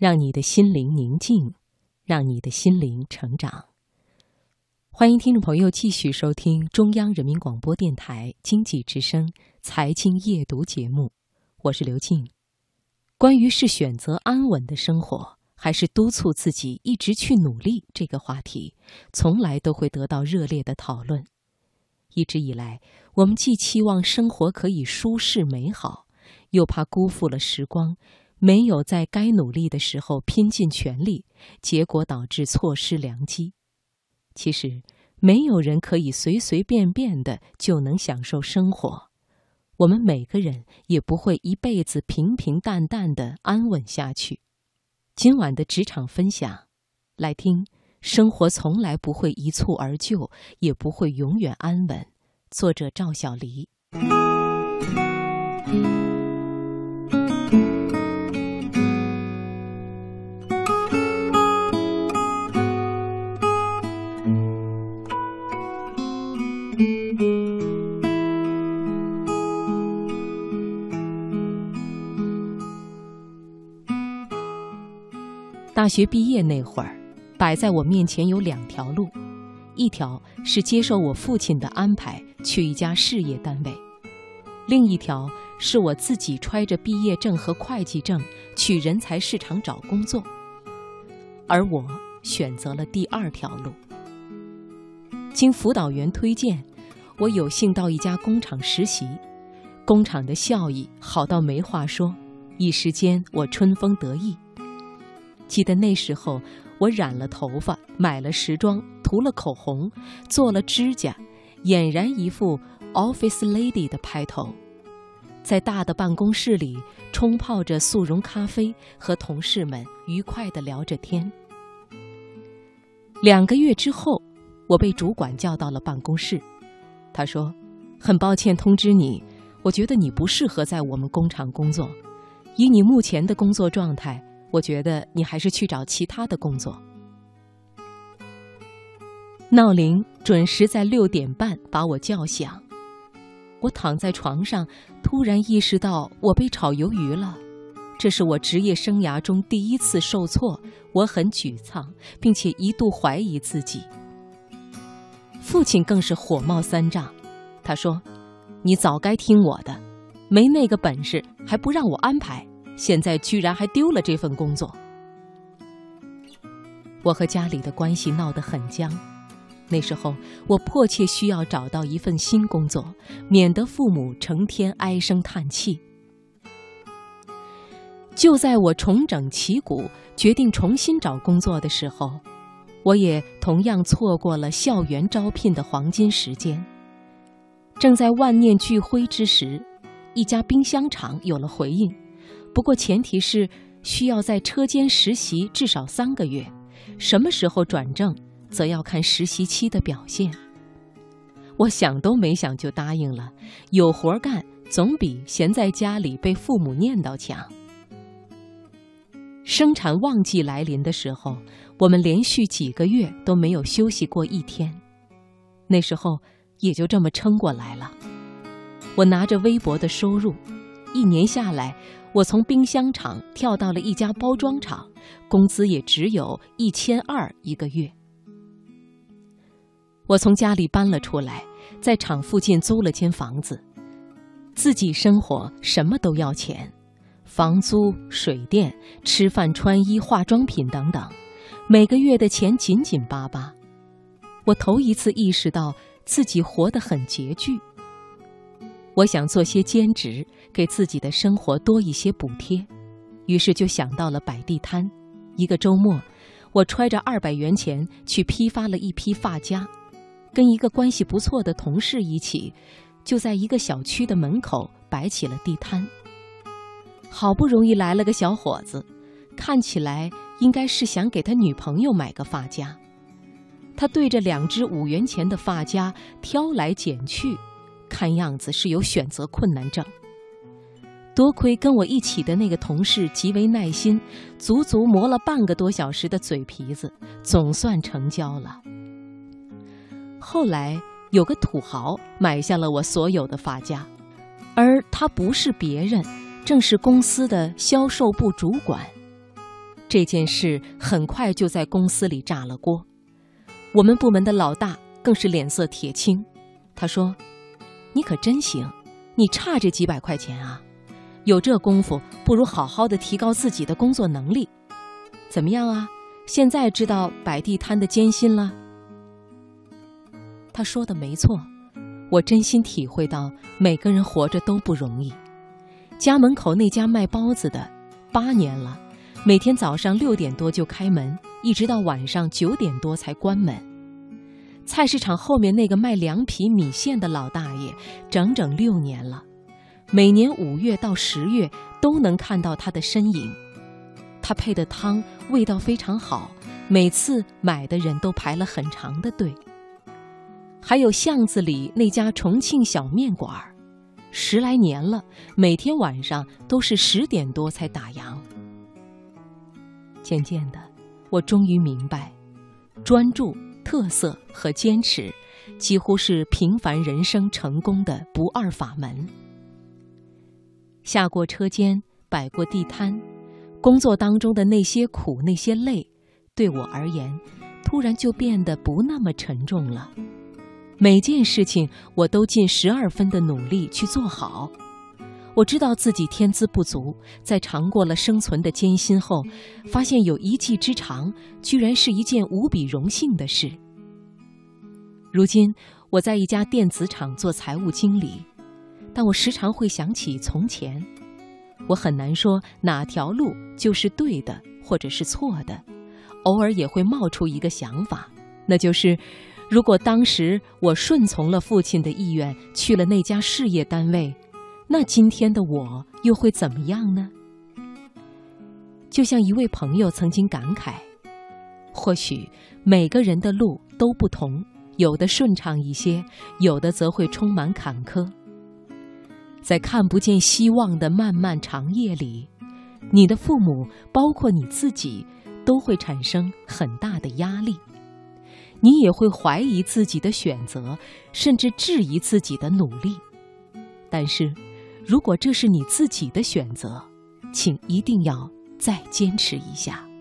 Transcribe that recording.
让你的心灵宁静，让你的心灵成长。欢迎听众朋友继续收听中央人民广播电台经济之声财经夜读节目，我是刘静。关于是选择安稳的生活，还是督促自己一直去努力这个话题，从来都会得到热烈的讨论。一直以来，我们既期望生活可以舒适美好，又怕辜负了时光，没有在该努力的时候拼尽全力，结果导致错失良机。其实，没有人可以随随便便的就能享受生活，我们每个人也不会一辈子平平淡淡的安稳下去。今晚的职场分享，来听。生活从来不会一蹴而就，也不会永远安稳。作者赵小黎。大学毕业那会儿。摆在我面前有两条路，一条是接受我父亲的安排去一家事业单位，另一条是我自己揣着毕业证和会计证去人才市场找工作。而我选择了第二条路。经辅导员推荐，我有幸到一家工厂实习，工厂的效益好到没话说，一时间我春风得意。记得那时候。我染了头发，买了时装，涂了口红，做了指甲，俨然一副 office lady 的派头，在大的办公室里冲泡着速溶咖啡，和同事们愉快地聊着天。两个月之后，我被主管叫到了办公室，他说：“很抱歉通知你，我觉得你不适合在我们工厂工作，以你目前的工作状态。”我觉得你还是去找其他的工作。闹铃准时在六点半把我叫响，我躺在床上，突然意识到我被炒鱿鱼了。这是我职业生涯中第一次受挫，我很沮丧，并且一度怀疑自己。父亲更是火冒三丈，他说：“你早该听我的，没那个本事还不让我安排。”现在居然还丢了这份工作，我和家里的关系闹得很僵。那时候，我迫切需要找到一份新工作，免得父母成天唉声叹气。就在我重整旗鼓，决定重新找工作的时候，我也同样错过了校园招聘的黄金时间。正在万念俱灰之时，一家冰箱厂有了回应。不过前提是需要在车间实习至少三个月，什么时候转正，则要看实习期的表现。我想都没想就答应了，有活干总比闲在家里被父母念叨强。生产旺季来临的时候，我们连续几个月都没有休息过一天，那时候也就这么撑过来了。我拿着微薄的收入，一年下来。我从冰箱厂跳到了一家包装厂，工资也只有一千二一个月。我从家里搬了出来，在厂附近租了间房子，自己生活什么都要钱，房租、水电、吃饭、穿衣、化妆品等等，每个月的钱紧紧巴巴。我头一次意识到自己活得很拮据。我想做些兼职，给自己的生活多一些补贴，于是就想到了摆地摊。一个周末，我揣着二百元钱去批发了一批发夹，跟一个关系不错的同事一起，就在一个小区的门口摆起了地摊。好不容易来了个小伙子，看起来应该是想给他女朋友买个发夹。他对着两只五元钱的发夹挑来拣去。看样子是有选择困难症。多亏跟我一起的那个同事极为耐心，足足磨了半个多小时的嘴皮子，总算成交了。后来有个土豪买下了我所有的发夹，而他不是别人，正是公司的销售部主管。这件事很快就在公司里炸了锅。我们部门的老大更是脸色铁青，他说：“你可真行，你差这几百块钱啊？有这功夫，不如好好的提高自己的工作能力。怎么样啊？现在知道摆地摊的艰辛了？”他说的没错，我真心体会到每个人活着都不容易。家门口那家卖包子的，八年了，每天早上六点多就开门，一直到晚上九点多才关门。菜市场后面那个卖凉皮、米线的老大爷，整整六年了，每年五月到十月都能看到他的身影。他配的汤味道非常好，每次买的人都排了很长的队。还有巷子里那家重庆小面馆儿。十来年了，每天晚上都是十点多才打烊。渐渐的，我终于明白，专注、特色和坚持，几乎是平凡人生成功的不二法门。下过车间，摆过地摊，工作当中的那些苦、那些累，对我而言，突然就变得不那么沉重了。每件事情我都尽十二分的努力去做好。我知道自己天资不足，在尝过了生存的艰辛后，发现有一技之长，居然是一件无比荣幸的事。如今我在一家电子厂做财务经理，但我时常会想起从前。我很难说哪条路就是对的，或者是错的。偶尔也会冒出一个想法，那就是。如果当时我顺从了父亲的意愿，去了那家事业单位，那今天的我又会怎么样呢？就像一位朋友曾经感慨：“或许每个人的路都不同，有的顺畅一些，有的则会充满坎坷。在看不见希望的漫漫长夜里，你的父母，包括你自己，都会产生很大的压力。”你也会怀疑自己的选择，甚至质疑自己的努力。但是，如果这是你自己的选择，请一定要再坚持一下。